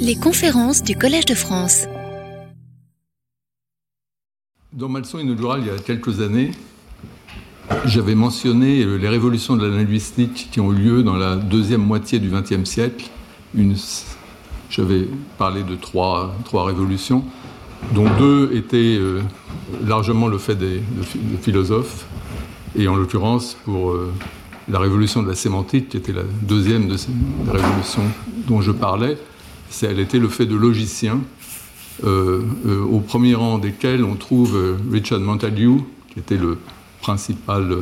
Les conférences du Collège de France. Dans ma leçon inaugurale, il y a quelques années, j'avais mentionné les révolutions de la linguistique qui ont eu lieu dans la deuxième moitié du XXe siècle. J'avais parlé de trois, révolutions, dont deux étaient euh, largement le fait des, philosophes, et en l'occurrence pour euh, la révolution de la sémantique, qui était la deuxième de ces révolutions dont je parlais, elle était le fait de logiciens, euh, euh, au premier rang desquels on trouve euh, Richard Montague, qui était le principal,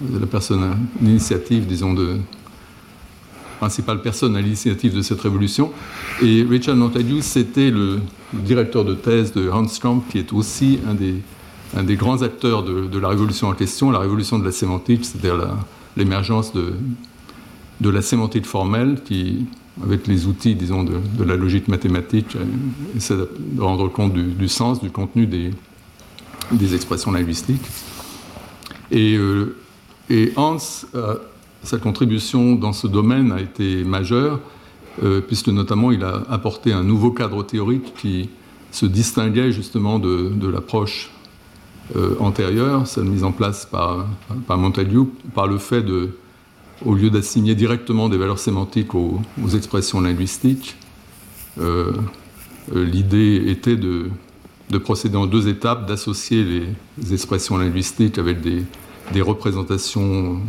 la personne l'initiative, disons, de principale personne à l'initiative de cette révolution. Et Richard Montague, c'était le, directeur de thèse de Hans Kamp, qui est aussi un des, un des grands acteurs de, de, la révolution en question, la révolution de la sémantique, c'est-à-dire l'émergence de, de la sémantique formelle qui, avec les outils, disons, de, la logique mathématique, euh, essaie de rendre compte du, sens, du contenu des, des expressions linguistiques. Et, euh, et Hans, euh, sa contribution dans ce domaine a été majeure, puisque notamment il a apporté un nouveau cadre théorique qui se distinguait justement de, de l'approche antérieure, celle mise en place par, par par le fait de au lieu d'assigner directement des valeurs sémantiques aux, expressions linguistiques, euh, euh, l'idée était de, procéder en deux étapes, d'associer les, expressions linguistiques avec des, représentations,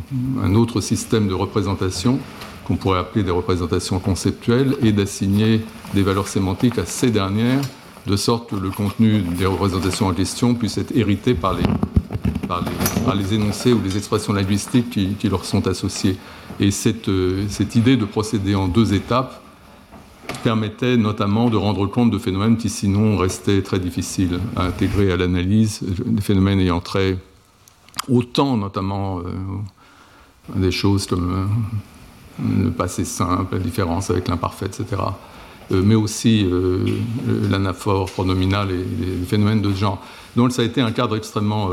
un autre système de représentation qu'on pourrait appeler des représentations conceptuelles, et d'assigner des valeurs sémantiques à ces dernières, de sorte que le contenu des représentations en question puisse être hérité par les, par les, énoncés ou les expressions linguistiques qui, leur sont associées. Et cette, euh, cette, idée de procéder en deux étapes permettait notamment de rendre compte de phénomènes qui sinon restaient très difficiles à intégrer à l'analyse, des phénomènes ayant trait autant notamment euh, des choses comme euh, le passé simple, la différence avec l'imparfait, etc. mais aussi l'anaphore pronominal et les phénomènes de ce genre. Donc ça a été un cadre extrêmement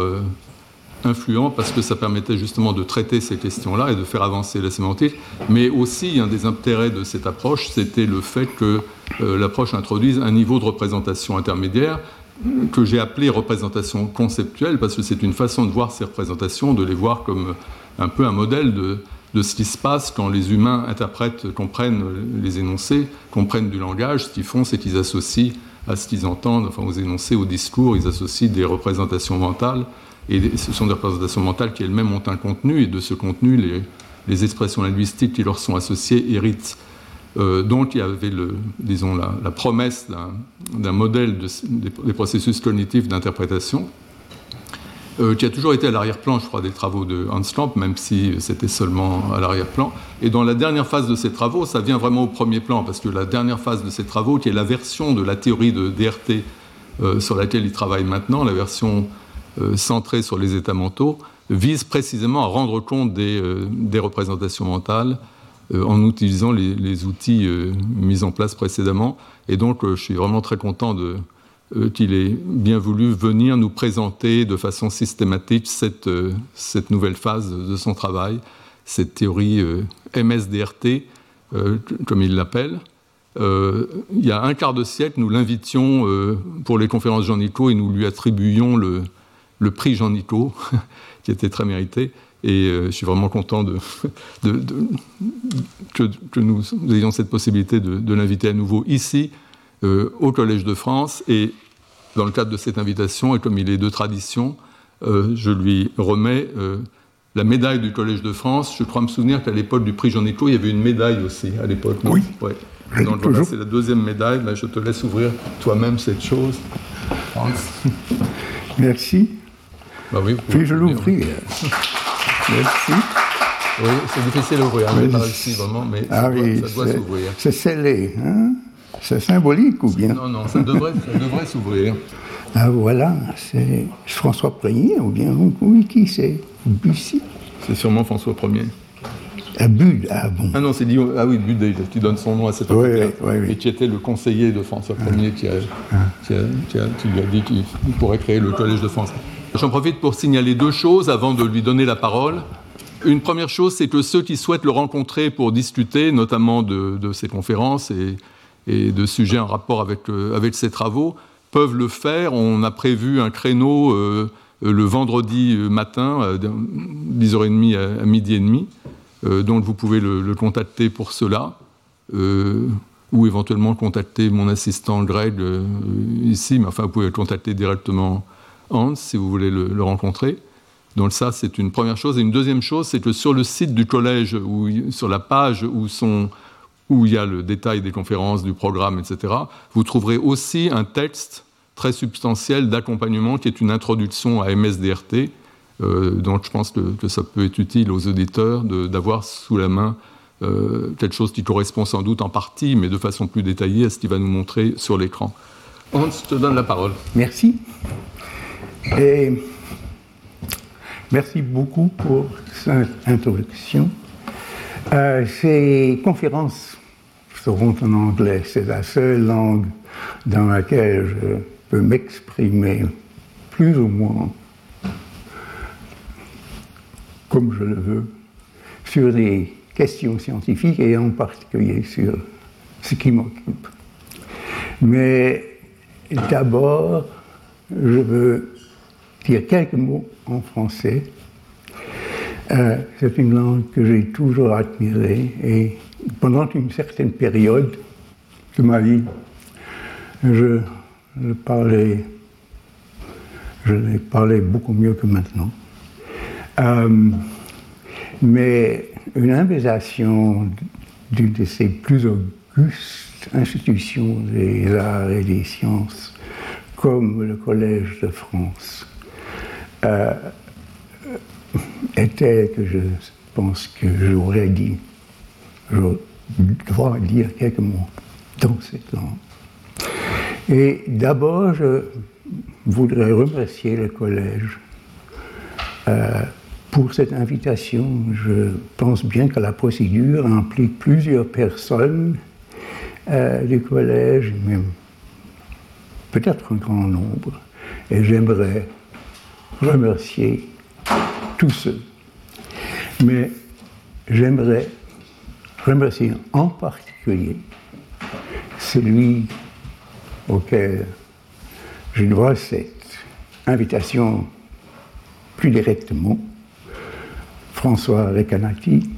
influent parce que ça permettait justement de traiter ces questions-là et de faire avancer la sémantique. Mais aussi, un des intérêts de cette approche, c'était le fait que euh, l'approche introduise un niveau de représentation intermédiaire que j'ai appelé représentation conceptuelle parce que c'est une façon de voir ces représentations, de les voir comme un peu un modèle de, de ce qui se passe quand les humains interprètent, comprennent les énoncés, comprennent du langage. Ce qu'ils font, c'est qu'ils associent à ce qu'ils entendent, enfin aux énoncés, au discours, ils associent des représentations mentales et ce sont des représentations mentales qui elles-mêmes ont un contenu, et de ce contenu, les, expressions linguistiques qui leur sont associées héritent. Euh, donc il y avait, disons, la, promesse d'un modèle des, processus cognitifs d'interprétation, euh, qui a toujours été à l'arrière-plan, je crois, des travaux de Hans Klamp, même si c'était seulement à l'arrière-plan. Et dans la dernière phase de ces travaux, ça vient vraiment au premier plan, parce que la dernière phase de ces travaux, qui est la version de la théorie de DRT euh, sur laquelle il travaille maintenant, la version euh, centré sur les états mentaux, vise précisément à rendre compte des, représentations mentales en utilisant les, outils mis en place précédemment. Et donc, je suis vraiment très content qu'il ait bien voulu venir nous présenter de façon systématique cette, cette nouvelle phase de son travail, cette théorie MSDRT, comme il l'appelle. il y a un quart de siècle, nous l'invitions pour les conférences Jean Nico et nous lui attribuions le, prix Jean Nico, qui était très mérité. Et euh, je suis vraiment content de, que, nous ayons cette possibilité de, l'inviter à nouveau ici, euh, au Collège de France. Et dans le cadre de cette invitation, et comme il est de tradition, euh, je lui remets la médaille du Collège de France. Je crois me souvenir qu'à l'époque du prix Jean Nico, il y avait une médaille aussi à l'époque. Oui. Donc voilà, c'est la deuxième médaille. Mais je te laisse ouvrir toi-même cette chose. Merci. Bah oui, Puis-je l'ouvrir Merci. Oui, c'est difficile à ouvrir, mais pas ici vraiment, mais ah ça, oui, doit, ça doit s'ouvrir. C'est scellé, hein? C'est symbolique ou bien? Non, non, ça devrait, s'ouvrir. Ah voilà, c'est François Ier ou bien oui, qui c'est? Bussy C'est sûrement François Ier. Ah, Bud, ah bon. Ah non, c'est dit, ah oui, Bud, tu donnes son nom à cet oui, oui, oui, et qui était le conseiller de François Ier qui, a, ah. qui, a, qui, a, qui lui a dit qu'il pourrait créer le Collège de France. J'en profite pour signaler deux choses avant de lui donner la parole. Une première chose, c'est que ceux qui souhaitent le rencontrer pour discuter, notamment de, de ses conférences et, et, de sujets en rapport avec, euh, avec ses travaux, peuvent le faire. On a prévu un créneau euh, le vendredi matin, à 10h30 à, midi et demi, euh, donc vous pouvez le, le contacter pour cela. Euh, ou éventuellement contacter mon assistant Greg euh, ici, mais enfin vous pouvez contacter directement Hans si vous voulez le, le rencontrer. Donc ça, c'est une première chose. Et une deuxième chose, c'est que sur le site du collège, ou sur la page où, sont, où il y a le détail des conférences, du programme, etc., vous trouverez aussi un texte très substantiel d'accompagnement qui est une introduction à MSDRT. Euh, donc je pense que, ça peut être utile aux auditeurs d'avoir sous la main euh, quelque chose qui correspond sans doute en partie, mais de façon plus détaillée à ce qu'il va nous montrer sur l'écran. Hans, je te donne la parole. Merci. Et merci beaucoup pour cette introduction. Euh, ces conférences seront en anglais. C'est la seule langue dans laquelle je peux m'exprimer plus ou moins comme je le veux sur des questions scientifiques et en particulier sur ce qui m'occupe. Mais d'abord, je veux dire quelques mots en français. Euh, c'est une langue que j'ai toujours admirée et pendant une certaine période de ma vie, je, parlais, je beaucoup mieux que maintenant. Euh, mais une invitation d'une de ces plus augustes institutions des arts et des sciences, comme le Collège de France, euh, était que je pense que j'aurais dit, je dois dire quelques mots dans cette langue. Et d'abord, je voudrais remercier le collège euh, pour cette invitation. Je pense bien que la procédure implique plusieurs personnes euh, du collège, même peut-être un grand nombre, et j'aimerais remercier tous ceux. Mais j'aimerais remercier en particulier celui auquel je dois cette invitation plus directement, François Recanati.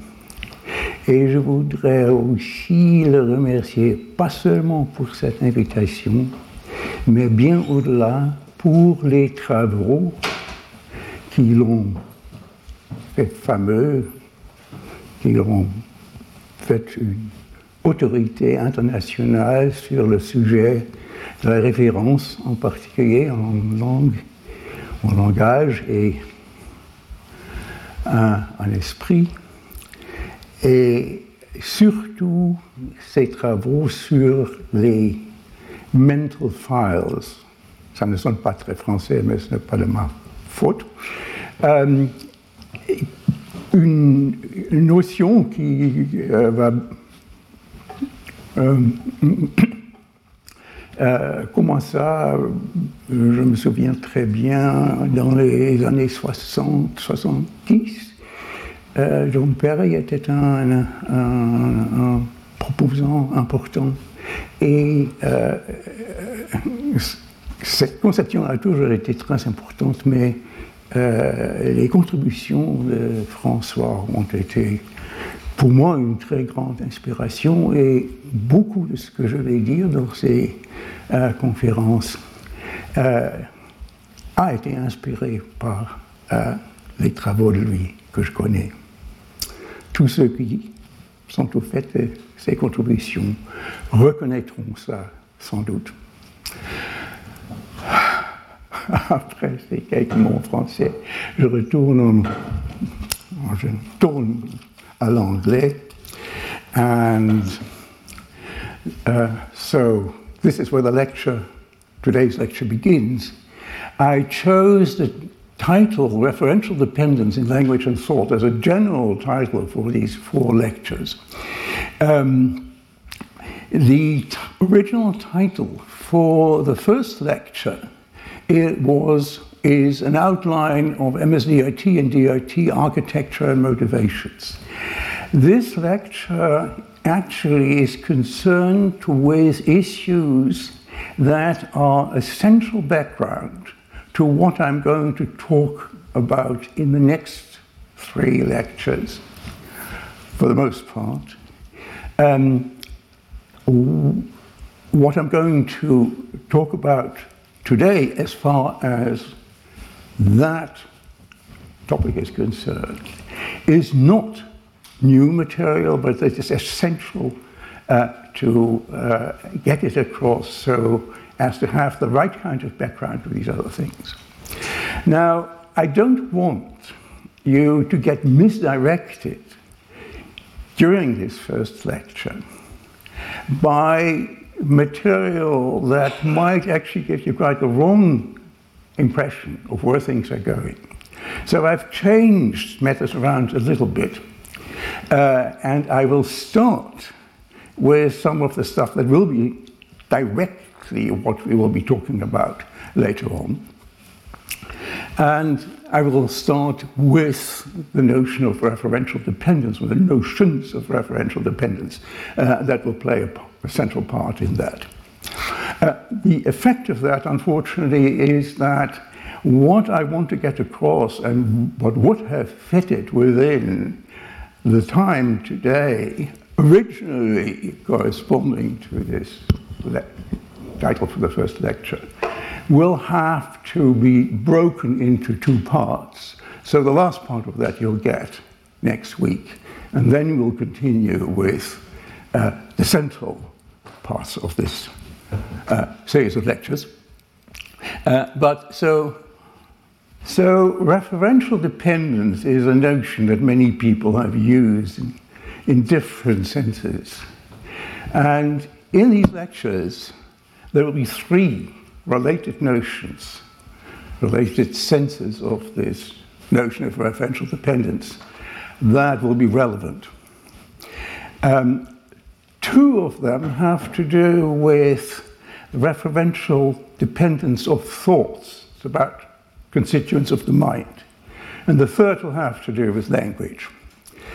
Et je voudrais aussi le remercier, pas seulement pour cette invitation, mais bien au-delà pour les travaux qui l'ont fait fameux, qui l'ont fait une autorité internationale sur le sujet de la référence, en particulier en langue, en langage et un esprit, et surtout ses travaux sur les mental files. Ça ne sonne pas très français, mais ce n'est pas de ma faute. Euh, une, notion qui euh, va euh, euh, comment ça Je me souviens très bien, dans les années 60, 70, euh, John Perry était un, proposant important. Et euh, cette conception a toujours été très importante, mais euh, les contributions de François ont été pour moi une très grande inspiration et beaucoup de ce que je vais dire dans ces euh, conférences euh, a été inspiré par les travaux de lui que je connais. Tous ceux qui sont au fait de ces contributions reconnaîtront ça sans doute. Après ces quelques mots français, je retourne, je tourne à l'anglais. And uh, so this is where the lecture, today's lecture begins. I chose the title Referential Dependence in Language and Thought as a general title for these four lectures. Um, the original title for the first lecture it was is an outline of MSDRT and DRT architecture and motivations. This lecture actually is concerned with issues that are a central background to what I'm going to talk about in the next three lectures, for the most part. Um, what I'm going to talk about today, as far as that topic is concerned, is not new material, but it is essential uh, to uh, get it across so as to have the right kind of background to these other things. Now, I don't want you to get misdirected during this first lecture by material that might actually give you quite the wrong impression of where things are going. So I've changed matters around a little bit. Uh, and I will start with some of the stuff that will be directly what we will be talking about later on. And I will start with the notion of referential dependence, or the notions of referential dependence uh, that will play a, a, central part in that. Uh, the effect of that, unfortunately, is that what I want to get across and what would have fitted within the time today, originally corresponding to this title for the first lecture, will have to be broken into two parts. So the last part of that you'll get next week, and then we'll continue with uh, the central parts of this uh, series of lectures. Uh, but so so, referential dependence is a notion that many people have used in, in, different senses. And in these lectures, there will be three related notions, related senses of this notion of referential dependence that will be relevant. Um, two of them have to do with referential dependence of thoughts. It's about constituents of the mind. And the third will have to do with language.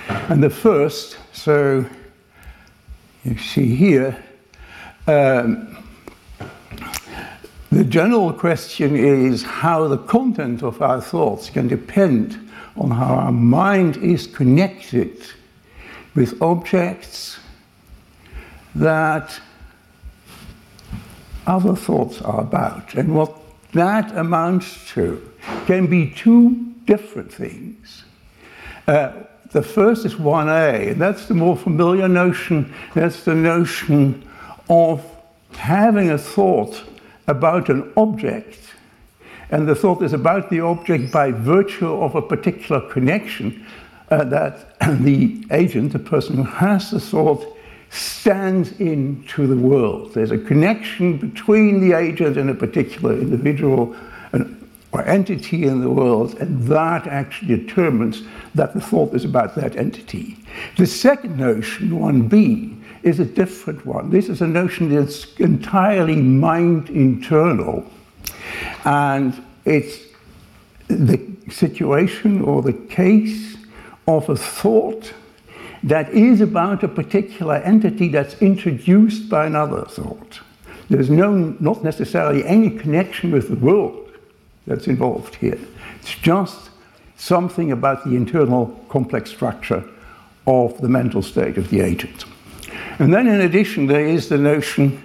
And the first, so you see here, um, the general question is how the content of our thoughts can depend on how our mind is connected with objects that other thoughts are about and what that amounts to can be two different things. Uh, the first is 1a, and that's the more familiar notion. That's the notion of having a thought about an object, and the thought is about the object by virtue of a particular connection uh, that the agent, the person who has the thought, stands into the world. There's a connection between the agent and a particular individual or entity in the world, and that actually determines that the thought is about that entity. The second notion, 1b, is a different one. This is a notion that's entirely mind internal, and it's the situation or the case of a thought that is about a particular entity that's introduced by another thought. There's no, not necessarily any connection with the world that's involved here. It's just something about the internal complex structure of the mental state of the agent. And then, in addition, there is the notion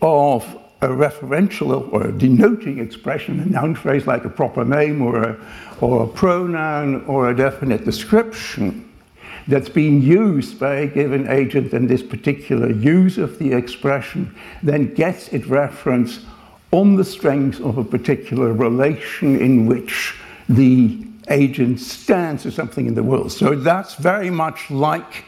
of a referential or a denoting expression, a noun phrase like a proper name or a, or a pronoun or a definite description that's being used by a given agent and this particular use of the expression then gets its reference on the strength of a particular relation in which the agent stands for something in the world. So that's very much like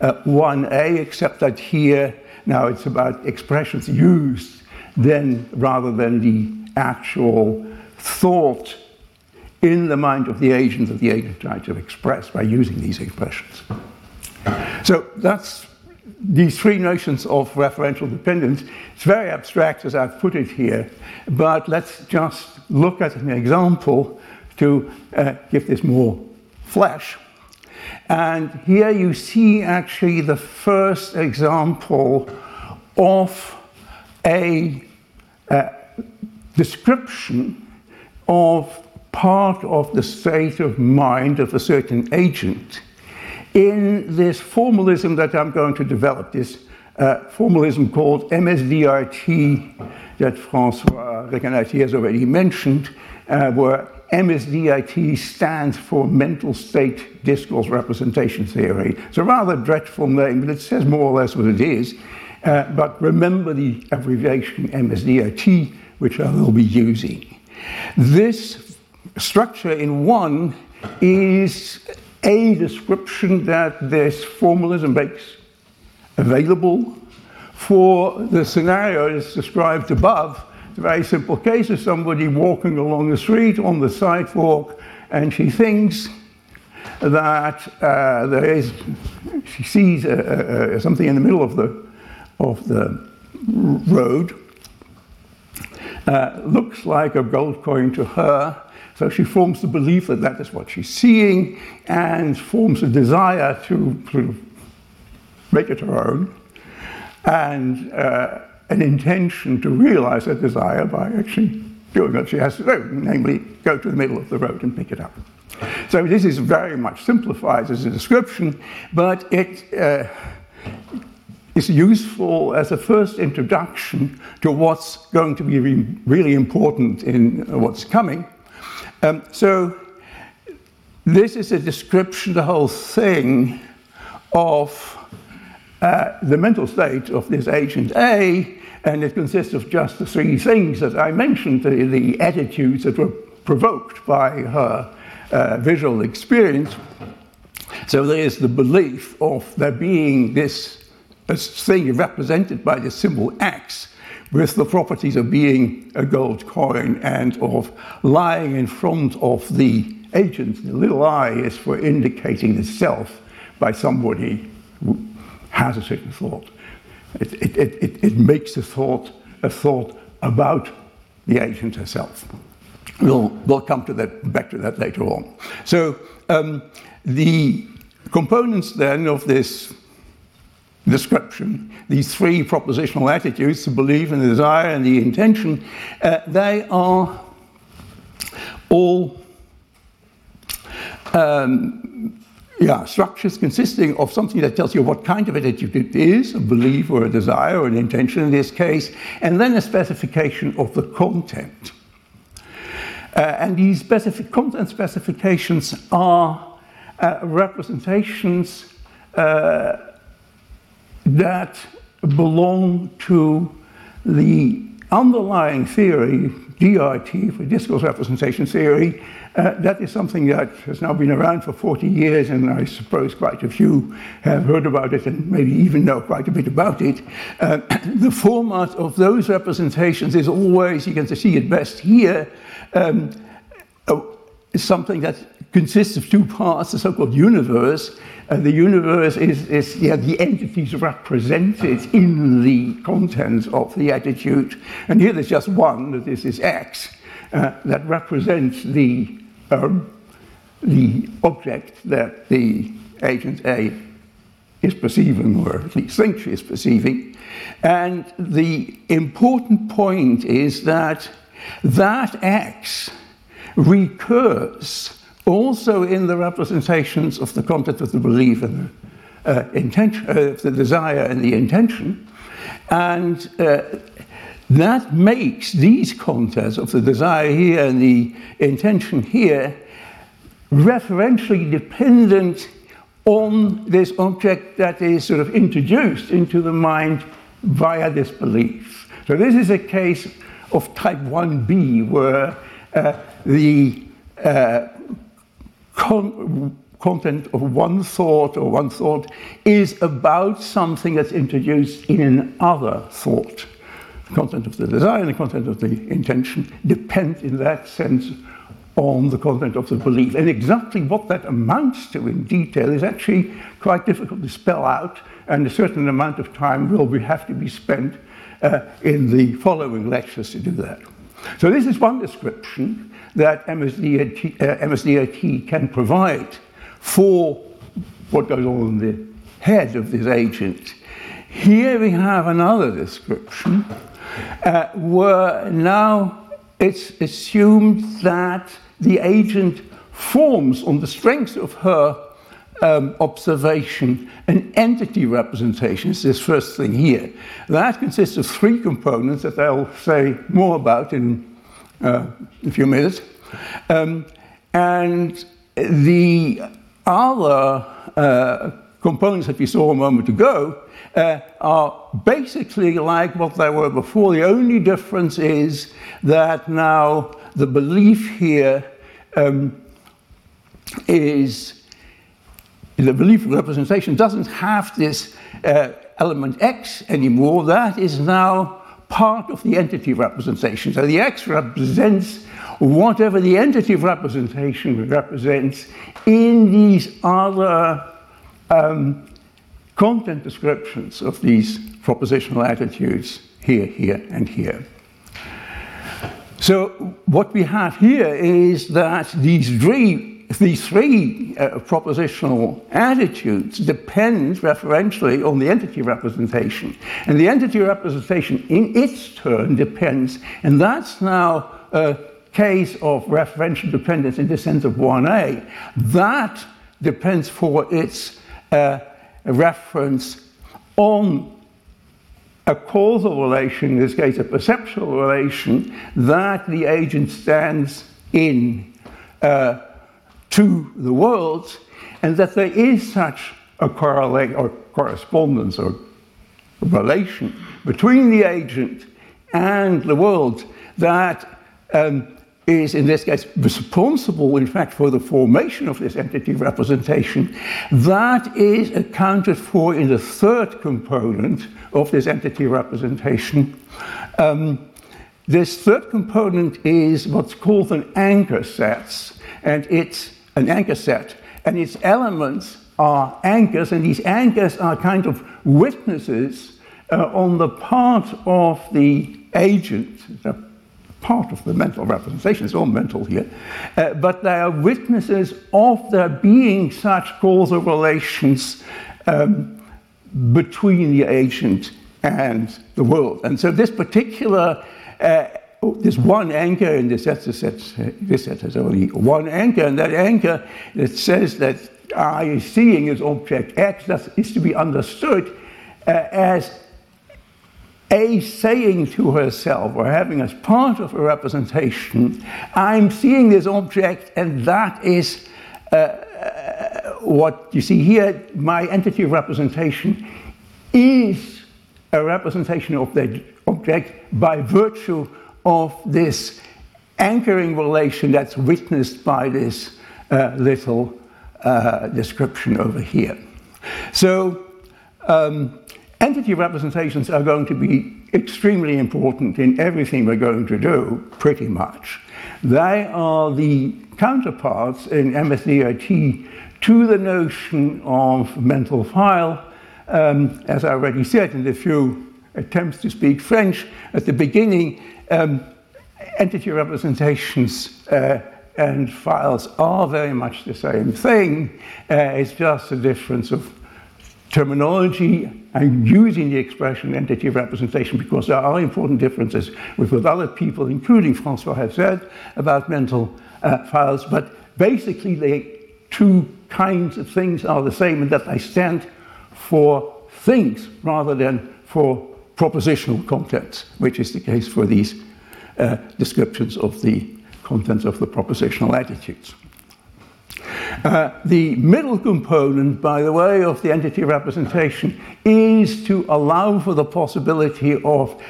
uh, 1a, except that here now it's about expressions used then rather than the actual thought in the mind of the agent that the agent tries to express by using these expressions. So that's these three notions of referential dependence, it's very abstract as I've put it here, but let's just look at an example to uh, give this more flesh. And here you see actually the first example of a uh, description of part of the state of mind of a certain agent in this formalism that I'm going to develop, this uh, formalism called MSDRT that Francois Recanati has already mentioned, uh, where MSDRT stands for Mental State Discourse Representation Theory. It's a rather dreadful name, but it says more or less what it is. Uh, but remember the abbreviation MSDRT, which I will be using. This structure in one is a description that this formalism makes available for the scenarios described above. The very simple case of somebody walking along the street on the sidewalk and she thinks that uh, there is, she sees something in the middle of the, of the road, uh, looks like a gold coin to her, so she forms the belief that that is what she's seeing and forms a desire to, to make it her own and uh, an intention to realize that desire by actually doing what she has to do, namely go to the middle of the road and pick it up. So this is very much simplified as a description, but it uh, is useful as a first introduction to what's going to be re really important in what's coming. Um, so this is a description, the whole thing, of uh, the mental state of this agent A, and it consists of just the three things that I mentioned, the, the attitudes that were provoked by her uh, visual experience. So there is the belief of there being this thing represented by the symbol X, with the properties of being a gold coin and of lying in front of the agent. The little i is for indicating the self by somebody who has a certain thought. It, it, it, it, makes a thought a thought about the agent herself. We'll, we'll come to that, back to that later on. So um, the components then of this description, these three propositional attitudes, the belief and the desire and the intention, uh, they are all um, yeah, structures consisting of something that tells you what kind of attitude it is, a belief or a desire or an intention in this case, and then a specification of the content. Uh, and these specific content specifications are uh, representations uh, that belong to the underlying theory, DRT, for discourse representation theory. Uh, that is something that has now been around for 40 years, and I suppose quite a few have heard about it and maybe even know quite a bit about it. Uh, the format of those representations is always, you can see it best here, um, something that consists of two parts, the so-called universe. Uh, the universe is, is yeah, the entities represented in the contents of the attitude. And here there's just one, that is this is X, uh, that represents the, um, the object that the agent A is perceiving, or at least thinks she is perceiving. And the important point is that that X recurs also in the representations of the content of the belief and the, uh, intention, uh, the desire and the intention. And uh, that makes these contents of the desire here and the intention here referentially dependent on this object that is sort of introduced into the mind via this belief. So this is a case of type 1b where uh, the uh, con content of one thought or one thought is about something that's introduced in another thought. The content of the desire and the content of the intention depend in that sense on the content of the belief. And exactly what that amounts to in detail is actually quite difficult to spell out, and a certain amount of time will be, have to be spent uh, in the following lectures to do that. So this is one description that MSDRT, uh, can provide for what goes on in the head of this agent. Here we have another description uh, where now it's assumed that the agent forms on the strength of her um, observation an entity representation. It's this first thing here. That consists of three components that I'll say more about in uh, a few minutes. Um, and the other uh, components that we saw a moment ago uh, are basically like what they were before. The only difference is that now the belief here um, is the belief representation doesn't have this uh, element X anymore. That is now part of the entity representation. So the X represents whatever the entity representation represents in these other um, content descriptions of these propositional attitudes here, here, and here. So what we have here is that these three, these three uh, propositional attitudes depend referentially on the entity representation. And the entity representation in its turn depends, and that's now a case of referential dependence in the sense of 1a. That depends for its uh, reference on a causal relation, in this case a perceptual relation, that the agent stands in uh, to the world, and that there is such a correlate or correspondence or relation between the agent and the world that um, is in this case responsible, in fact, for the formation of this entity representation, that is accounted for in the third component of this entity representation. Um, this third component is what's called an anchor set, and it's an anchor set, and its elements are anchors, and these anchors are kind of witnesses uh, on the part of the agent, part of the mental representation, it's all mental here, uh, but they are witnesses of there being such causal relations um, between the agent and the world. And so this particular, uh, this one anchor in this set, this set, this set has only one anchor, and that anchor that says that I is seeing as object X that is to be understood uh, as a saying to herself or having as part of a representation, I'm seeing this object, and that is uh, uh, what you see here. My entity of representation is a representation of that object by virtue of this anchoring relation that's witnessed by this uh, little uh, description over here. So, um, Entity representations are going to be extremely important in everything we're going to do, pretty much. They are the counterparts in MSDRT to the notion of mental file. Um, as I already said in the few attempts to speak French at the beginning, um, entity representations uh, and files are very much the same thing. Uh, it's just a difference of terminology and using the expression entity representation because there are important differences with what other people, including Francois, have said about mental uh, files. But basically, the two kinds of things are the same in that they stand for things rather than for propositional contents, which is the case for these uh, descriptions of the contents of the propositional attitudes. Uh, the middle component, by the way, of the entity representation is to allow for the possibility of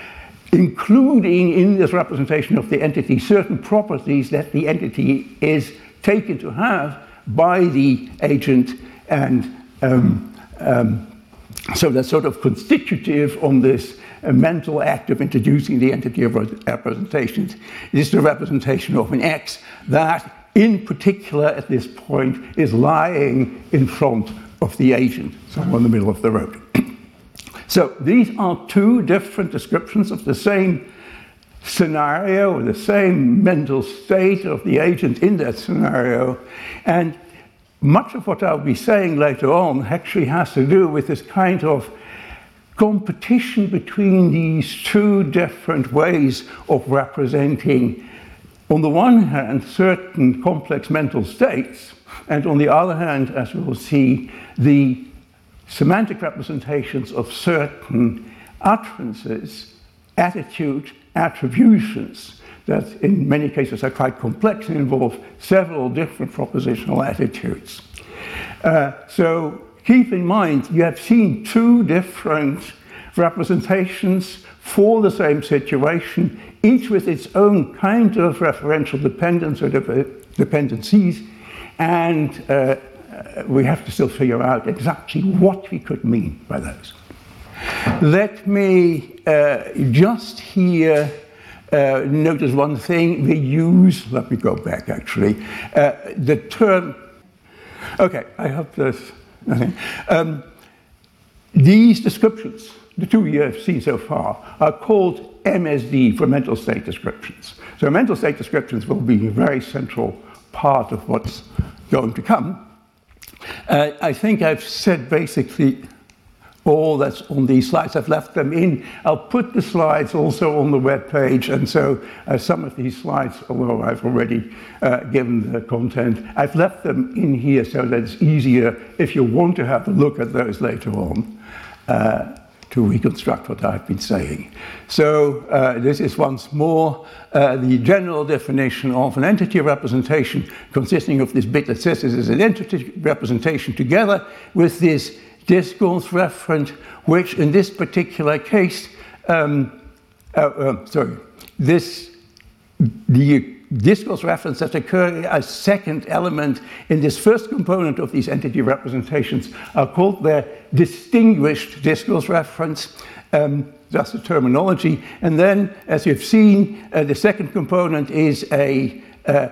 including in this representation of the entity certain properties that the entity is taken to have by the agent and um, um, so that's sort of constitutive on this uh, mental act of introducing the entity of representations. It is the representation of an X that, in particular, at this point, is lying in front of the agent, somewhere in the middle of the road. so these are two different descriptions of the same scenario, the same mental state of the agent in that scenario, and much of what I'll be saying later on actually has to do with this kind of competition between these two different ways of representing, on the one hand, certain complex mental states, and on the other hand, as we will see, the semantic representations of certain utterances, attitude, attributions that in many cases are quite complex and involve several different propositional attitudes. Uh, so keep in mind, you have seen two different representations for the same situation, each with its own kind of referential dependence or dependencies, and uh, we have to still figure out exactly what we could mean by those. Let me uh, just here uh, notice one thing, we use, let me go back actually, uh, the term, okay, I hope there's nothing. Um, these descriptions, the two you have seen so far, are called MSD for mental state descriptions. So mental state descriptions will be a very central part of what's going to come. Uh, I think I've said basically all that's on these slides. I've left them in. I'll put the slides also on the web page, and so uh, some of these slides, although I've already uh, given the content, I've left them in here so that it's easier if you want to have a look at those later on. Uh, to reconstruct what I've been saying. So, uh, this is once more uh, the general definition of an entity representation consisting of this bit that says this is an entity representation together with this discourse reference, which in this particular case, um, uh, uh, sorry, this the discourse reference that occur as second element in this first component of these entity representations are called their distinguished discourse reference. Um, that's the terminology. And then, as you've seen, uh, the second component is a, uh,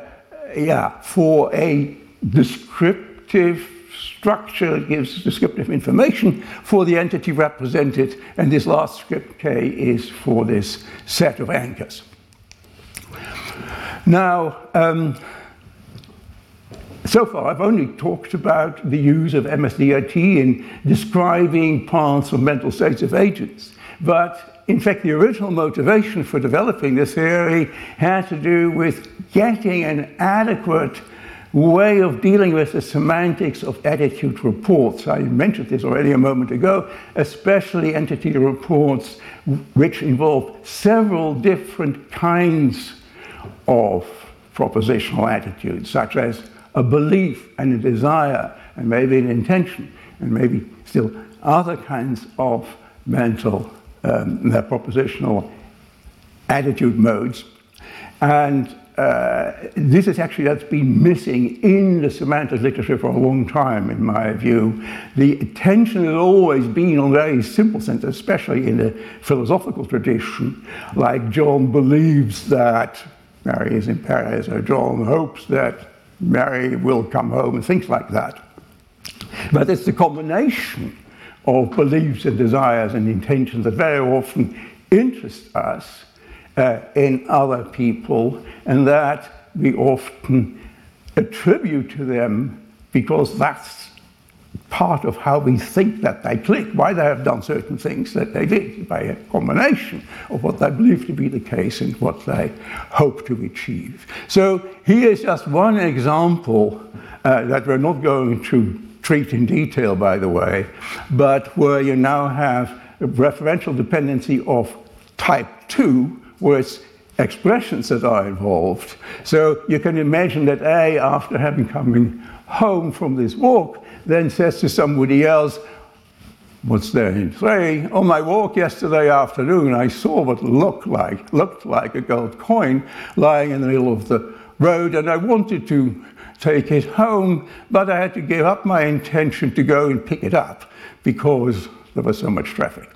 yeah, for a descriptive structure gives descriptive information for the entity represented, and this last script K is for this set of anchors. Now, um, so far I've only talked about the use of MSDRT in describing parts of mental states of agents, but in fact, the original motivation for developing this theory had to do with getting an adequate way of dealing with the semantics of attitude reports. I mentioned this already a moment ago, especially entity reports which involve several different kinds of propositional attitudes, such as a belief and a desire, and maybe an intention, and maybe still other kinds of mental um, propositional attitude modes. And uh, this is actually that's been missing in the semantic literature for a long time, in my view. The attention has always been on very simple sense, especially in the philosophical tradition, like John believes that Mary is in Paris, or John hopes that Mary will come home, and things like that. But it's the combination of beliefs and desires and intentions that very often interest us uh, in other people, and that we often attribute to them because that's part of how we think that they click, why they have done certain things that they did, by a combination of what they believe to be the case and what they hope to achieve. So here is just one example uh, that we're not going to treat in detail, by the way, but where you now have a referential dependency of type 2 with expressions that are involved. So you can imagine that A, after having coming home from this walk, then says to somebody else, What's there in say? On my walk yesterday afternoon, I saw what looked like looked like a gold coin lying in the middle of the road, and I wanted to take it home, but I had to give up my intention to go and pick it up because there was so much traffic.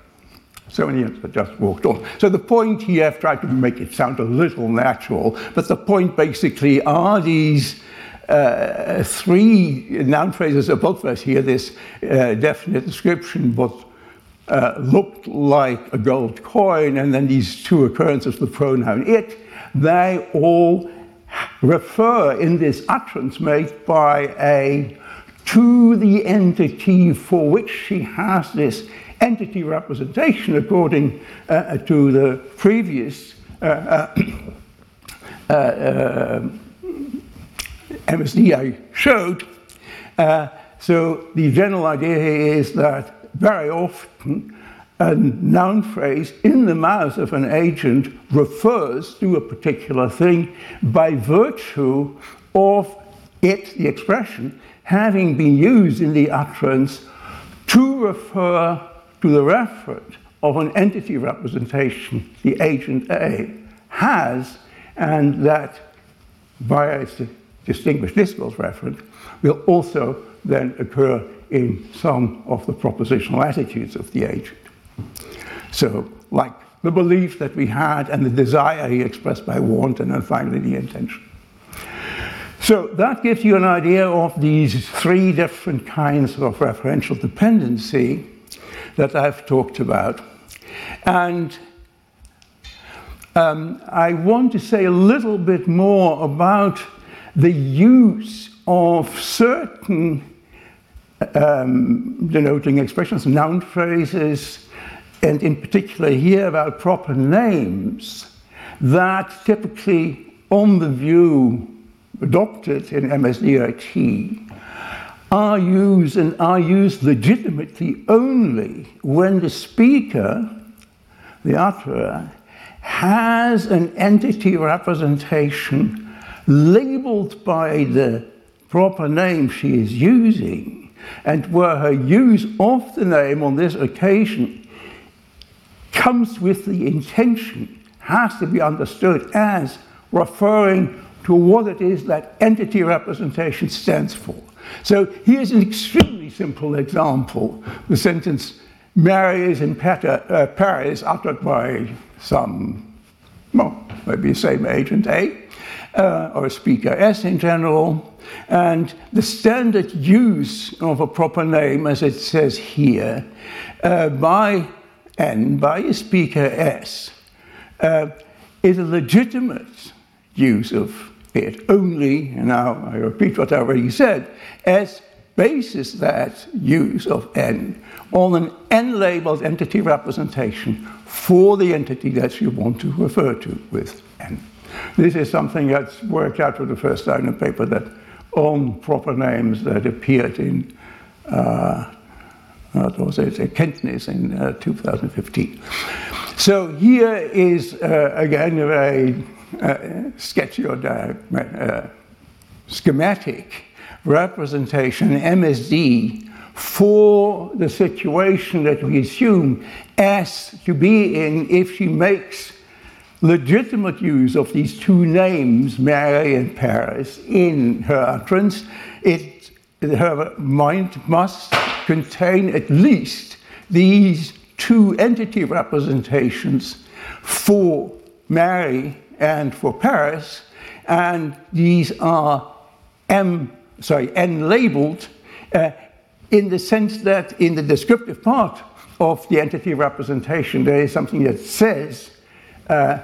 So many had just walked on. So the point here, I've tried to make it sound a little natural, but the point basically are these uh, three noun phrases above us here, this uh, definite description, what uh, looked like a gold coin, and then these two occurrences, of the pronoun it, they all refer in this utterance made by a to the entity for which she has this entity representation according uh, to the previous uh, uh, uh, uh MSD I showed. Uh, so the general idea here is that very often a noun phrase in the mouth of an agent refers to a particular thing by virtue of it, the expression, having been used in the utterance to refer to the referent of an entity representation the agent A has, and that via its distinguished discourse referent will also then occur in some of the propositional attitudes of the agent. So, like the belief that we had and the desire he expressed by want, and then finally the intention. So that gives you an idea of these three different kinds of referential dependency that I've talked about. And um, I want to say a little bit more about the use of certain um, denoting expressions, noun phrases, and in particular here about proper names that typically, on the view adopted in MSDRT, are used and are used legitimately only when the speaker, the utterer, has an entity representation labeled by the proper name she is using, and where her use of the name on this occasion comes with the intention, has to be understood as referring to what it is that entity representation stands for. So here's an extremely simple example. The sentence, Mary is in uh, Paris, uttered by some, well, maybe same agent A, uh, or speaker S in general. And the standard use of a proper name, as it says here, uh, by N, by a speaker S, uh, is a legitimate use of it only, and now I repeat what I already said, S bases that use of N on an N labeled entity representation for the entity that you want to refer to with N. This is something that's worked out for the first time in a paper that on proper names that appeared in uh, what was it, Erkenntnis in uh, 2015. So here is uh, again a very uh, sketchy or uh, schematic representation, MSD, for the situation that we assume S to be in if she makes legitimate use of these two names, Mary and Paris, in her utterance, it, her mind must contain at least these two entity representations for Mary and for Paris, and these are M, sorry, N labeled uh, in the sense that in the descriptive part of the entity representation, there is something that says uh,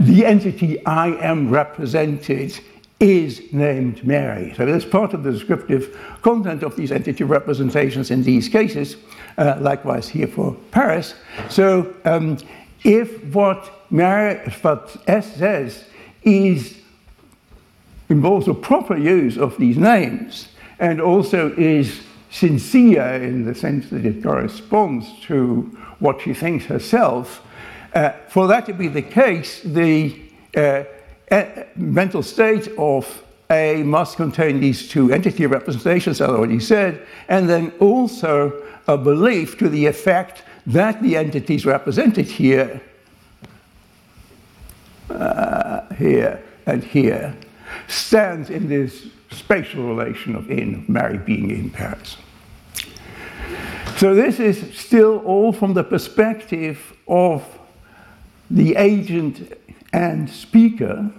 the entity I am represented is named Mary. So that's part of the descriptive content of these entity representations in these cases, uh, likewise here for Paris. So um, if what, Mary, what S says is involves a proper use of these names and also is sincere in the sense that it corresponds to what she thinks herself, uh, for that to be the case, the uh, mental state of A must contain these two entity representations, I already said, and then also a belief to the effect that the entities represented here, uh, here, and here stands in this spatial relation of in, Mary being in Paris. So this is still all from the perspective of the agent and speaker.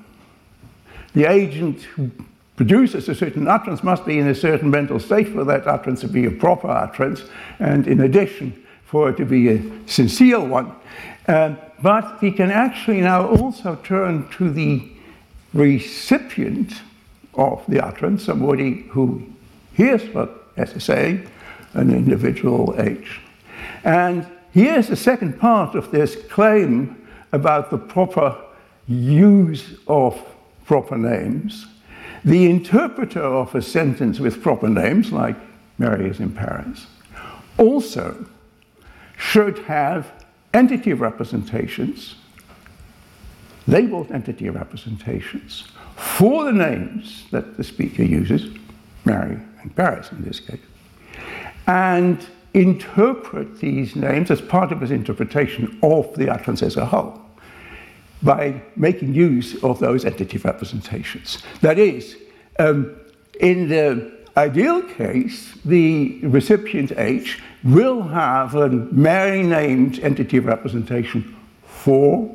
The agent who produces a certain utterance must be in a certain mental state for that utterance to be a proper utterance, and in addition, for it to be a sincere one. Um, but we can actually now also turn to the recipient of the utterance, somebody who hears what has to say, an individual H. And here's the second part of this claim about the proper use of proper names. The interpreter of a sentence with proper names, like Mary is in Paris, also should have entity of representations, labeled entity representations, for the names that the speaker uses, Mary and Paris in this case, and interpret these names as part of his interpretation of the utterance as a whole by making use of those entity representations. That is, um, in the ideal case, the recipient H will have a Mary named entity representation for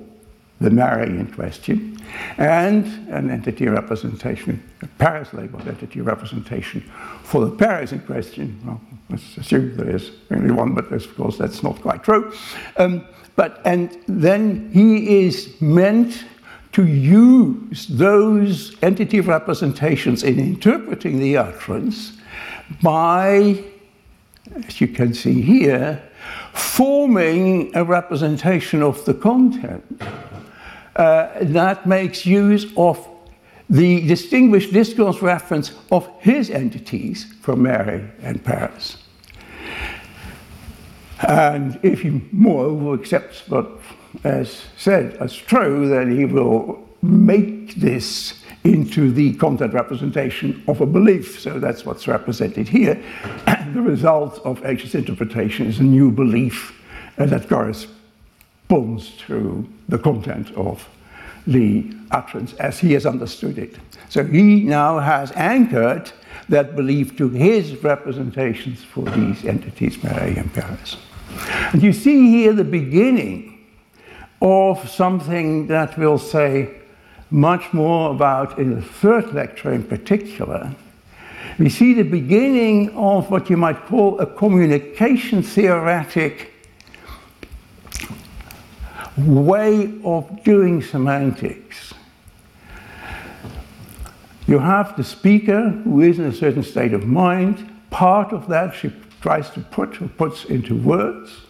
the Mary in question, and an entity representation, a Paris labeled entity representation for the Paris in question. Well, let's assume there is only one, but of course that's not quite true. Um, but and then he is meant to use those entity representations in interpreting the utterance by, as you can see here, forming a representation of the content uh, that makes use of the distinguished discourse referents of his entities from Mary and Paris. And if he moreover accepts what as said as true, then he will make this into the content representation of a belief. So that's what's represented here. And the result of H's interpretation is a new belief uh, that corresponds to the content of the utterance as he has understood it. So he now has anchored that belief to his representations for these entities, Mary and Paris. And you see here the beginning of something that we'll say much more about in the third lecture in particular. We see the beginning of what you might call a communication theoretic way of doing semantics. You have the speaker who is in a certain state of mind. Part of that she tries to put or puts into words.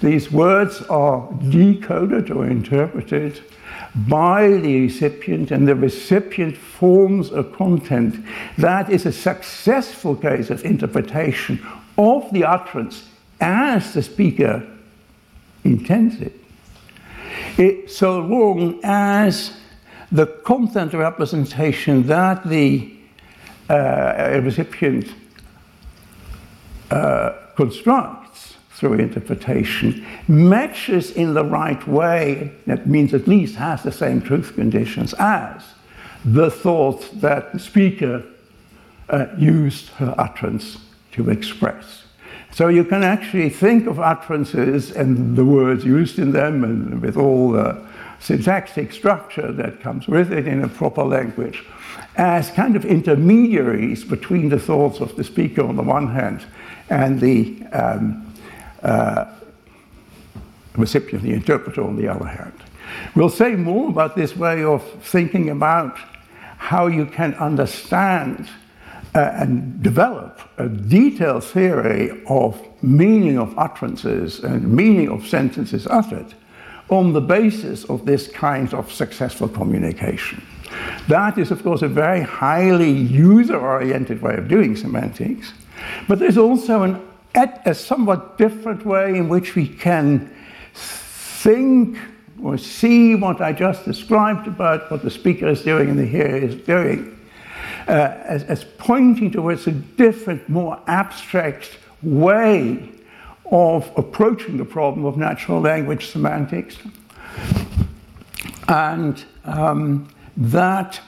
These words are decoded or interpreted by the recipient, and the recipient forms a content that is a successful case of interpretation of the utterance as the speaker intends it. it so long as the content representation that the uh, recipient uh, constructs through interpretation matches in the right way, that means at least has the same truth conditions as the thought that the speaker uh, used her utterance to express. So you can actually think of utterances and the words used in them and with all the syntactic structure that comes with it in a proper language as kind of intermediaries between the thoughts of the speaker on the one hand and the um, uh, recipient, the interpreter, on the other hand. We'll say more about this way of thinking about how you can understand uh, and develop a detailed theory of meaning of utterances and meaning of sentences uttered on the basis of this kind of successful communication. That is, of course, a very highly user oriented way of doing semantics, but there's also an, a somewhat different way in which we can think or see what I just described about what the speaker is doing and the hearer is doing uh, as, as pointing towards a different, more abstract way of approaching the problem of natural language semantics. And um, that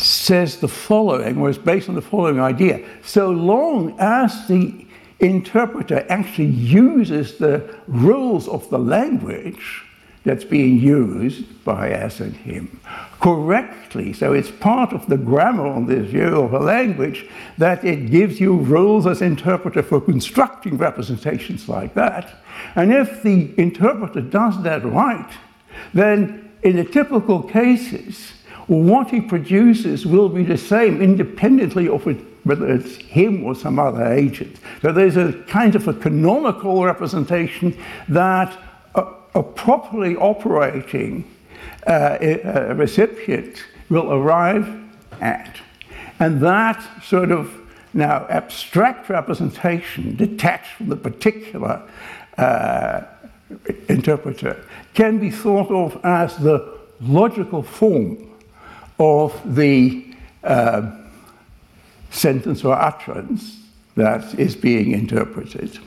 says the following, or is based on the following idea. So long as the interpreter actually uses the rules of the language that's being used by us and him correctly. So it's part of the grammar on this view of a language that it gives you rules as interpreter for constructing representations like that. And if the interpreter does that right, then in the typical cases, what he produces will be the same independently of it, whether it's him or some other agent. So there's a kind of a canonical representation that a, a properly operating uh, a recipient will arrive at. And that sort of now abstract representation, detached from the particular uh, interpreter, can be thought of as the logical form of the uh, sentence or utterance that is being interpreted.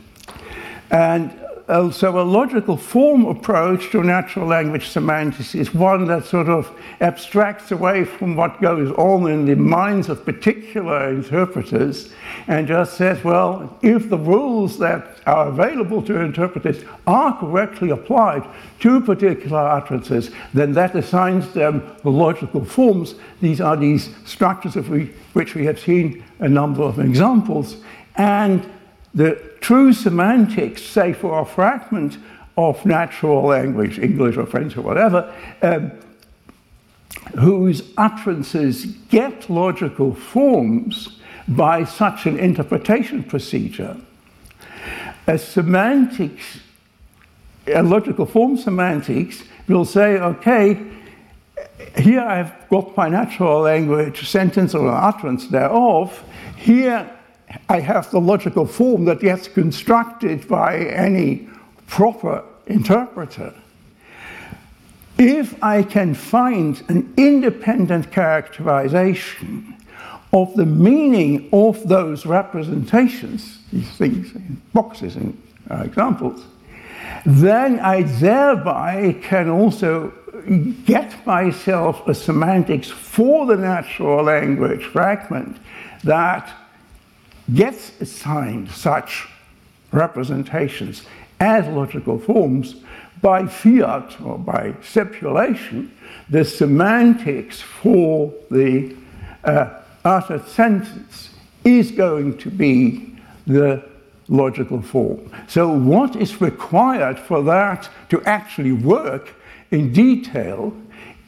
And Uh, so a logical form approach to natural language semantics is one that sort of abstracts away from what goes on in the minds of particular interpreters and just says, well, if the rules that are available to interpreters are correctly applied to particular utterances, then that assigns them the logical forms. These are these structures of which we have seen a number of examples. And the true semantics, say for a fragment of natural language, English or French or whatever, um, whose utterances get logical forms by such an interpretation procedure. A semantics, a logical form semantics will say, okay, here I've got my natural language sentence or utterance thereof. Here I have the logical form that gets constructed by any proper interpreter. If I can find an independent characterization of the meaning of those representations, these things in boxes and uh, examples, then I thereby can also get myself a semantics for the natural language fragment that gets assigned such representations as logical forms by fiat or by stipulation, the semantics for the uh, uttered sentence is going to be the logical form. So, what is required for that to actually work in detail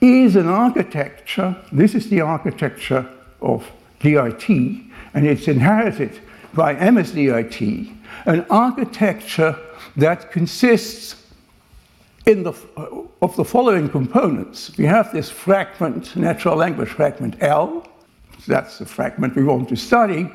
is an architecture. This is the architecture of DRT and it's inherited by MSDRT, an architecture that consists in the, uh, of the following components. We have this fragment, natural language fragment L, that's the fragment we want to study,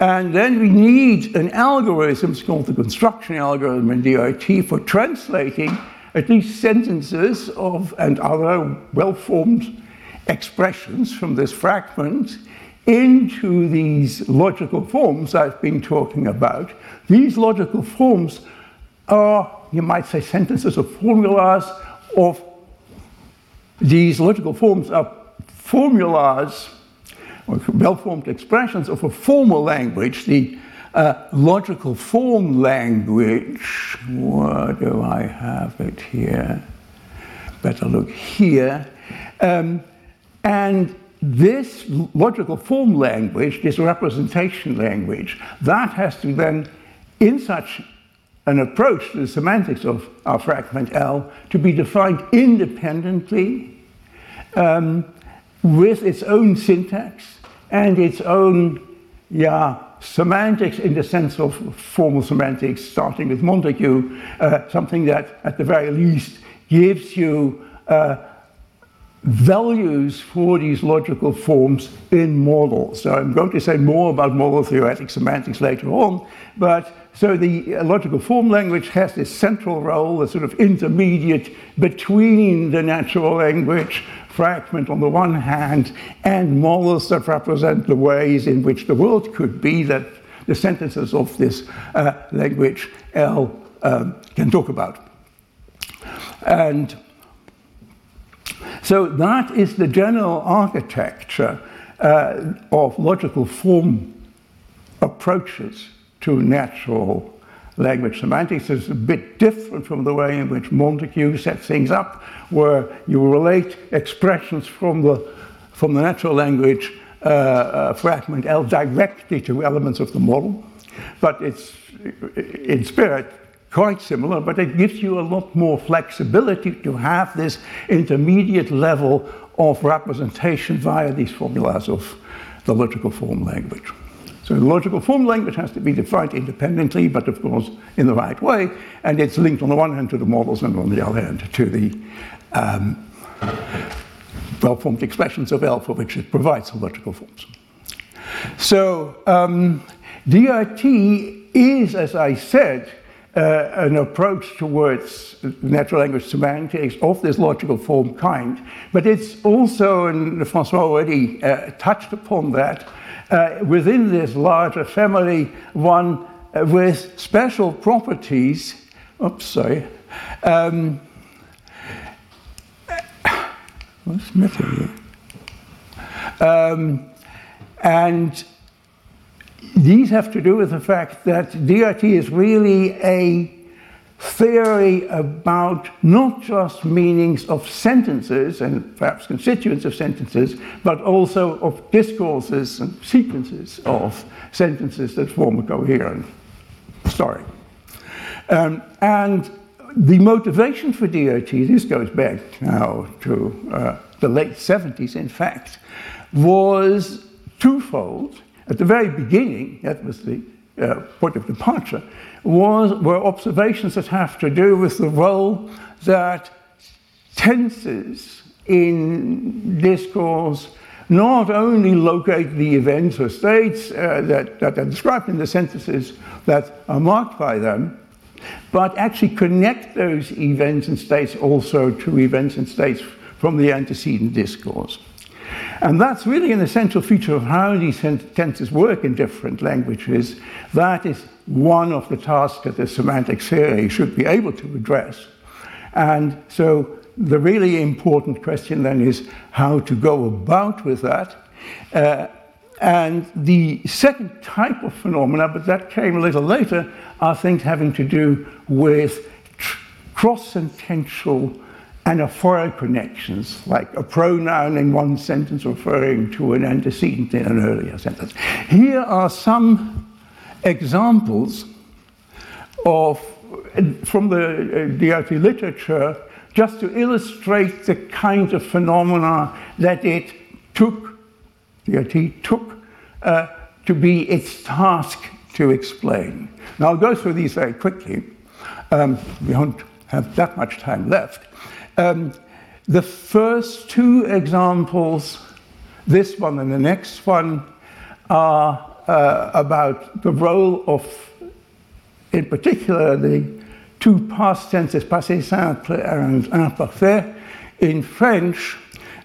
and then we need an algorithm, it's called the construction algorithm in DRT, for translating at least sentences of and other well-formed expressions from this fragment into these logical forms I've been talking about. These logical forms are, you might say, sentences or formulas of these logical forms are formulas or well-formed expressions of a formal language, the uh, logical form language. Where do I have it here? Better look here. Um, and this logical form language, this representation language, that has to then, in such an approach to the semantics of our fragment L, to be defined independently um, with its own syntax and its own yeah, semantics in the sense of formal semantics, starting with Montague, uh, something that at the very least gives you uh, values for these logical forms in models. So I'm going to say more about model theoretic semantics later on, but so the logical form language has this central role, a sort of intermediate between the natural language fragment on the one hand and models that represent the ways in which the world could be that the sentences of this uh, language L um, can talk about. And so that is the general architecture uh, of logical form approaches to natural language semantics is a bit different from the way in which Montague set things up, where you relate expressions from the, from the natural language uh, uh, fragment L directly to elements of the model. But it's in spirit quite similar, but it gives you a lot more flexibility to have this intermediate level of representation via these formulas of the logical form language. So the logical form language has to be defined independently, but of course in the right way, and it's linked on the one hand to the models and on the other hand to the um, well-formed expressions of L for which it provides the logical forms. So um, DRT is, as I said, uh, an approach towards natural language semantics of this logical form kind, but it's also, and Francois already uh, touched upon that, uh, within this larger family, one with special properties. Oops, sorry. Um, what's missing here? Um, and these have to do with the fact that DRT is really a theory about not just meanings of sentences and perhaps constituents of sentences, but also of discourses and sequences of sentences that form a coherent story. Um, and the motivation for DRT, this goes back now to uh, the late 70s, in fact, was twofold. At the very beginning, that was the uh, point of departure, was, were observations that have to do with the role that tenses in discourse not only locate the events or states uh, that, that are described in the sentences that are marked by them, but actually connect those events and states also to events and states from the antecedent discourse. And that's really an essential feature of how these tenses work in different languages. That is one of the tasks that the semantic theory should be able to address. And so the really important question then is how to go about with that. Uh, and the second type of phenomena, but that came a little later, are things having to do with anaphoric connections, like a pronoun in one sentence referring to an antecedent in an earlier sentence. Here are some examples of, from the uh, DRT literature just to illustrate the kind of phenomena that it took, DRT took, uh, to be its task to explain. Now I'll go through these very quickly. Um, we don't have that much time left. Um, the first two examples, this one and the next one, are uh, about the role of, in particular, the two past tenses, passé simple and imparfait. In French,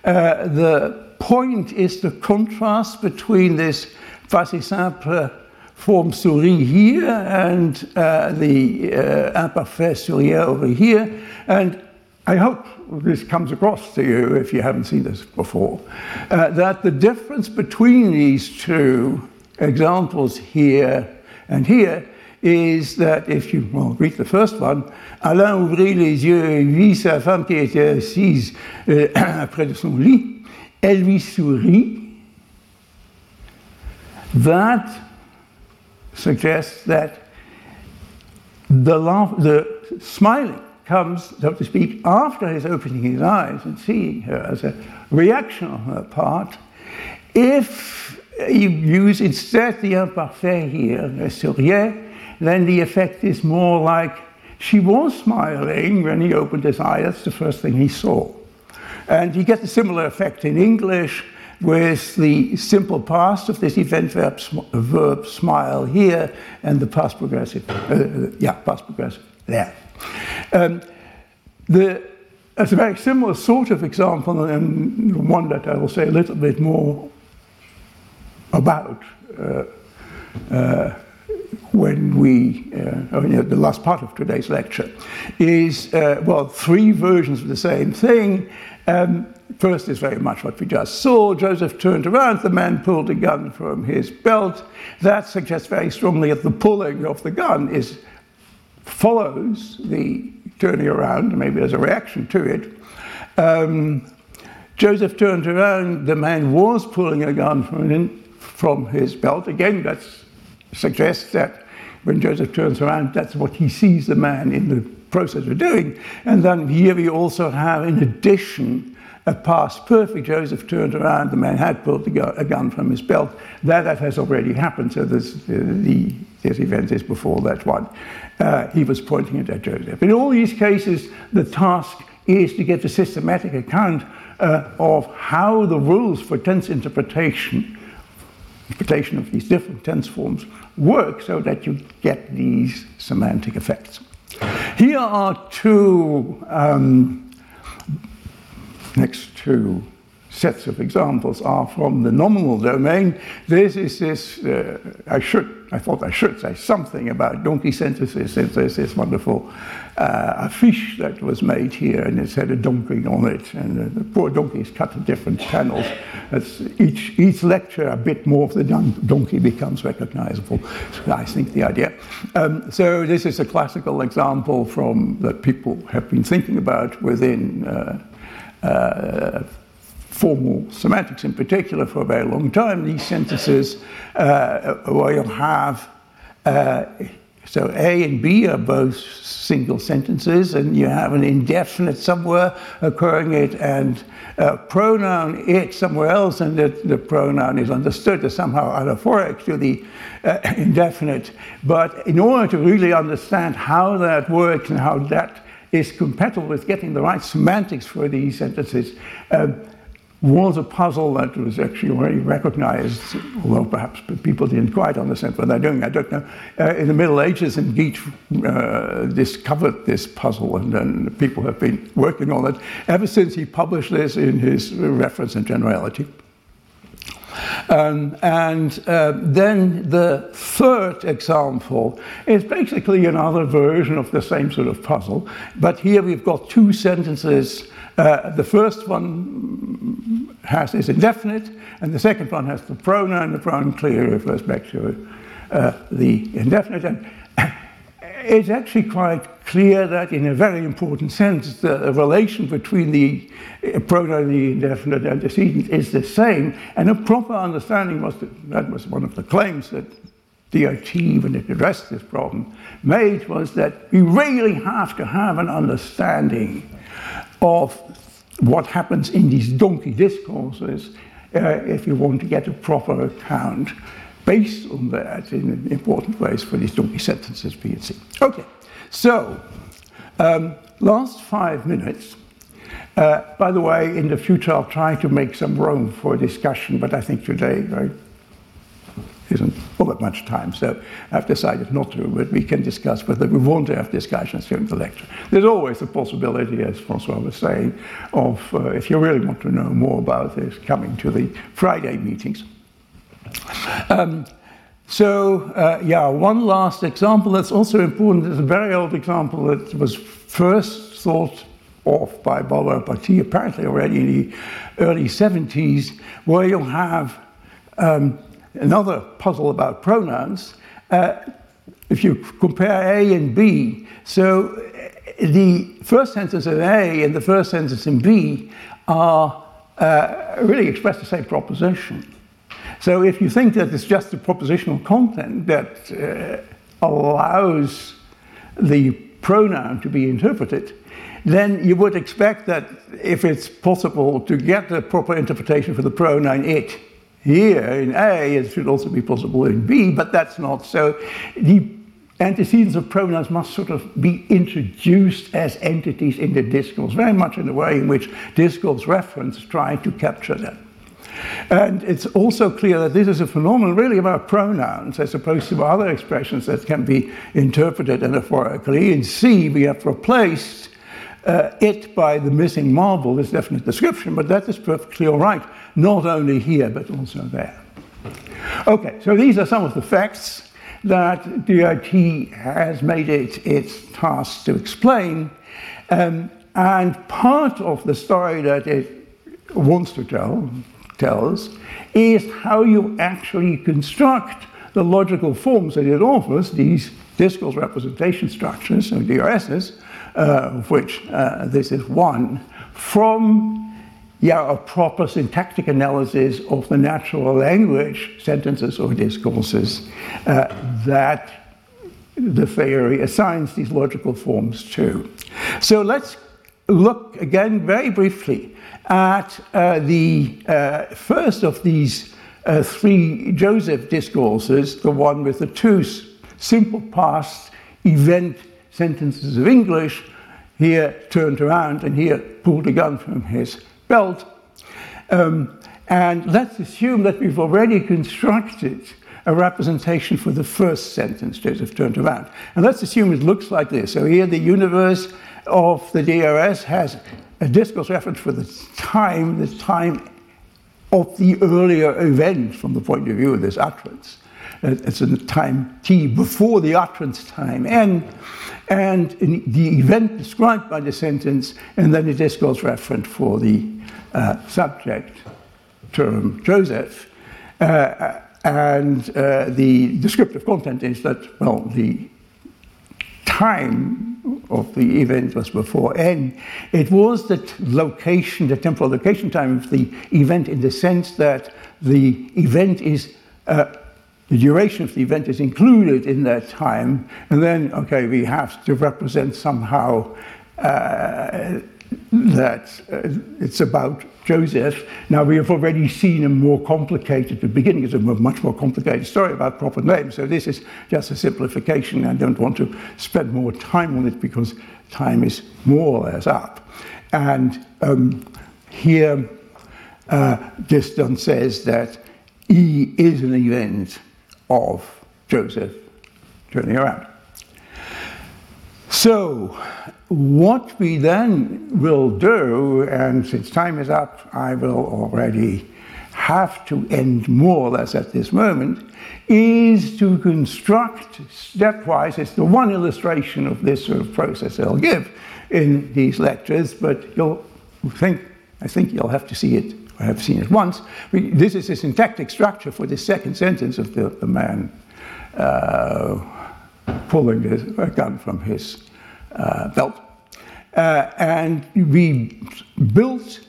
uh, the point is the contrast between this passé simple form sourit here and uh, the uh, imparfait souriait over here. And I hope this comes across to you if you haven't seen this before, uh, that the difference between these two examples here and here is that if you well, read the first one, Alain ouvrit les yeux et vit sa femme qui était assise euh, près de son lit. Elle lui sourit. That suggests that the, laugh, the smiling comes, so to speak, after his opening his eyes and seeing her as a reaction on her part. If you use instead the imparfait here, le then the effect is more like she was smiling when he opened his eye. That's the first thing he saw. And you get a similar effect in English with the simple past of this event verb, verb smile here and the past progressive, uh, yeah, past progressive there. Um, the, it's a very similar sort of example, and one that I will say a little bit more about uh, uh, when we, uh, the last part of today's lecture, is, uh, well, three versions of the same thing. Um, first is very much what we just saw. Joseph turned around, the man pulled a gun from his belt. That suggests very strongly that the pulling of the gun is follows the turning around, maybe as a reaction to it. Um, Joseph turned around, the man was pulling a gun from, from his belt. Again, that suggests that when Joseph turns around, that's what he sees the man in the process of doing. And then here we also have, in addition, a passed perfect. Joseph turned around, the man had pulled a gun from his belt. That, that has already happened, so this, the, this event is before that one. Uh, he was pointing it at Joseph. In all these cases, the task is to get a systematic account uh, of how the rules for tense interpretation, interpretation of these different tense forms, work so that you get these semantic effects. Here are two, um, next two sets of examples are from the nominal domain. This is this, uh, I should, I thought I should say something about donkey sentences. There's this wonderful uh, affiche that was made here and it had a donkey on it and uh, the poor donkey is cut in different channels. That's each, each lecture a bit more of the donkey becomes recognizable. I think the idea. Um, so this is a classical example from that people have been thinking about within uh formal semantics in particular for a very long time, these sentences uh, where you have, uh, so A and B are both single sentences, and you have an indefinite somewhere occurring it, and a pronoun it somewhere else, and the, the pronoun is understood as somehow anaphoric to the uh, indefinite. But in order to really understand how that works and how that is compatible with getting the right semantics for these sentences, um, was a puzzle that was actually already recognized, although perhaps people didn't quite understand what they're doing. I don't know. Uh, in the Middle Ages, and Geach uh, discovered this puzzle, and then people have been working on it ever since he published this in his reference and generality. Um, and uh, then the third example is basically another version of the same sort of puzzle, but here we've got two sentences uh, the first one has is indefinite, and the second one has the pronoun. The pronoun clearly refers back to uh, the indefinite. And it's actually quite clear that, in a very important sense, the relation between the pronoun, the indefinite antecedent is the same. And a proper understanding was that, that was one of the claims that DRT, when it addressed this problem, made was that we really have to have an understanding of what happens in these donkey discourses uh, if you want to get a proper account based on that in important ways for these donkey sentences, B and C. Okay, so um, last five minutes. Uh, by the way, in the future, I'll try to make some room for discussion, but I think today I isn't all that much time, so I've decided not to, but we can discuss whether we want to have discussions during the lecture. There's always the possibility, as Francois was saying, of, uh, if you really want to know more about this, coming to the Friday meetings. Um, so, uh, yeah, one last example that's also important is a very old example that was first thought of by Barbara Partee, apparently already in the early 70s, where you have um, another puzzle about pronouns. Uh, if you compare A and B, so uh, the first sentence in A and the first sentence in B are uh, really express the same proposition. So if you think that it's just the propositional content that uh, allows the pronoun to be interpreted, then you would expect that if it's possible to get the proper interpretation for the pronoun it, here in A, it should also be possible in B, but that's not so. The antecedents of pronouns must sort of be introduced as entities in the discourse, very much in the way in which discourse referents try to capture them. And it's also clear that this is a phenomenon really about pronouns as opposed to other expressions that can be interpreted anaphorically. In C, we have replaced uh, it by the missing marble, this definite description, but that is perfectly all right not only here but also there. Okay, so these are some of the facts that DRT has made it its task to explain. Um, and part of the story that it wants to tell, tells, is how you actually construct the logical forms that it offers, these discourse representation structures, or DRSs, uh, which uh, this is one, from yeah, a proper syntactic analysis of the natural language, sentences or discourses, uh, that the theory assigns these logical forms to. So let's look again very briefly at uh, the uh, first of these uh, three Joseph discourses, the one with the two simple past event sentences of English, here turned around and here pulled a gun from his belt. Um, and let's assume that we've already constructed a representation for the first sentence Joseph turned around. And let's assume it looks like this. So here the universe of the DRS has a discourse reference for the time, the time of the earlier event from the point of view of this utterance. It's a time t before the utterance time n, and the event described by the sentence, and then a discourse reference for the uh, subject term Joseph. Uh, and uh, the descriptive content is that, well, the time of the event was before n. It was the location, the temporal location time of the event in the sense that the event is, uh, the duration of the event is included in that time. And then, okay, we have to represent somehow uh, that uh, it's about Joseph. Now, we have already seen a more complicated, the beginning is a much more complicated story about proper names. So, this is just a simplification. I don't want to spend more time on it because time is more or less up. And um, here, uh, Diston says that E is an event of Joseph turning around. So, what we then will do, and since time is up, I will already have to end more or less at this moment, is to construct stepwise. It's the one illustration of this sort of process I'll give in these lectures, but you'll think, I think you'll have to see it. I have seen it once. This is a syntactic structure for the second sentence of the, the man uh, pulling a gun from his belt. Uh, and we built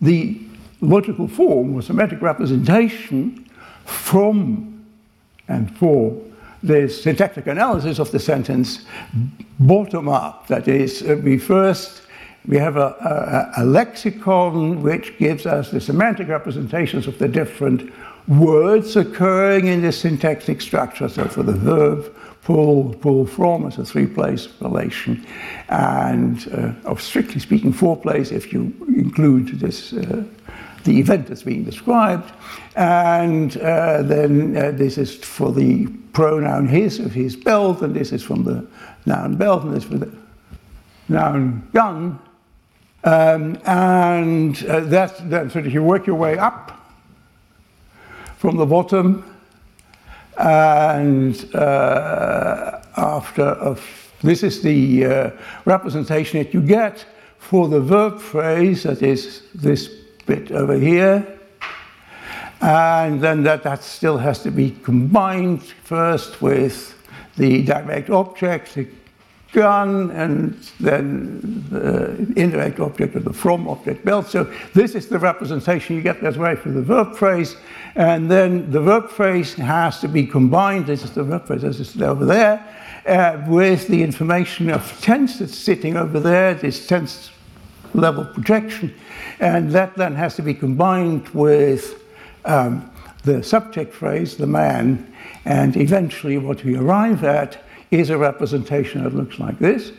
the logical form or semantic representation from and for the syntactic analysis of the sentence bottom up. That is, uh, we first we have a, a, a, lexicon which gives us the semantic representations of the different words occurring in the syntactic structure. So for the verb, pull, pull from is a three-place relation, and uh, of strictly speaking, four place if you include this uh, the event that's being described, and uh, then uh, this is for the pronoun his of his belt, and this is from the noun belt, and this for the noun gun, um, and uh, that's then so that you work your way up from the bottom and uh, after, this is the uh, representation that you get for the verb phrase, that is this bit over here. And then that, that still has to be combined first with the direct object, and then the indirect object of the from object belt. So this is the representation you get that's right for the verb phrase. And then the verb phrase has to be combined, this is the verb phrase, this is over there, uh, with the information of tense that's sitting over there, this tense level projection. And that then has to be combined with um, the subject phrase, the man, and eventually what we arrive at is a representation that looks like this.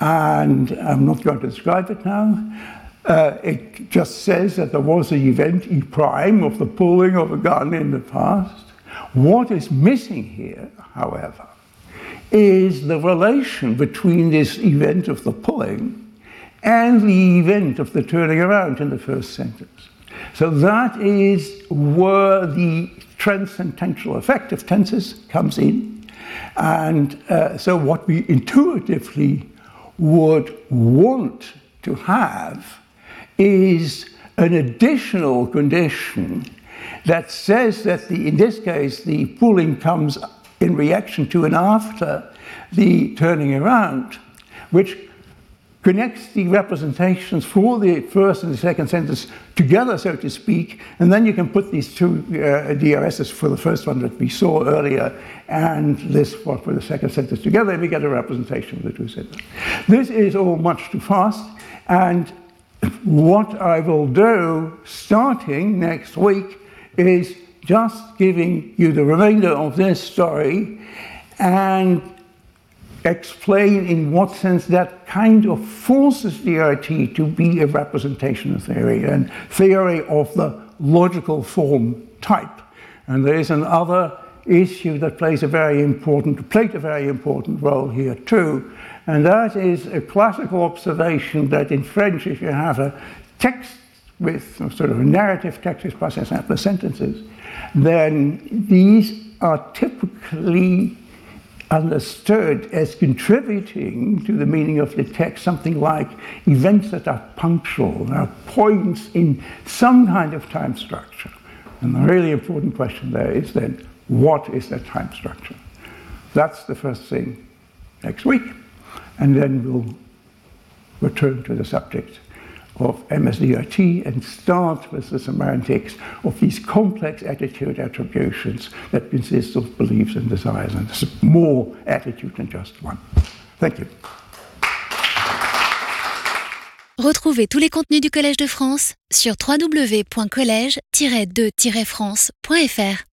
And I'm not going to describe it now. Uh, it just says that there was an event E prime of the pulling of a gun in the past. What is missing here, however, is the relation between this event of the pulling and the event of the turning around in the first sentence. So that is where the transcendental effect of tenses comes in. And uh, so, what we intuitively would want to have is an additional condition that says that the, in this case, the pulling comes in reaction to and after the turning around, which connects the representations for the first and the second sentence together, so to speak, and then you can put these two uh, DRSs for the first one that we saw earlier and this one for the second sentence together, and we get a representation of the two sentences. This is all much too fast, and what I will do starting next week is just giving you the remainder of this story and explain in what sense that kind of forces DRT to be a representation theory and theory of the logical form type. And there is another issue that plays a very important, played a very important role here too, and that is a classical observation that in French, if you have a text with sort of a narrative text with plus and sentences, then these are typically understood as contributing to the meaning of the text, something like events that are punctual, are points in some kind of time structure. And the really important question there is then, what is that time structure? That's the first thing next week. And then we'll return to the subject of MSDRT and start with the semantics of these complex attitude attributions that consist of beliefs and desires. And there's more attitude than just one. Thank you. Retrouvez tous les contenus du Collège de France sur www.colège-2-france.fr.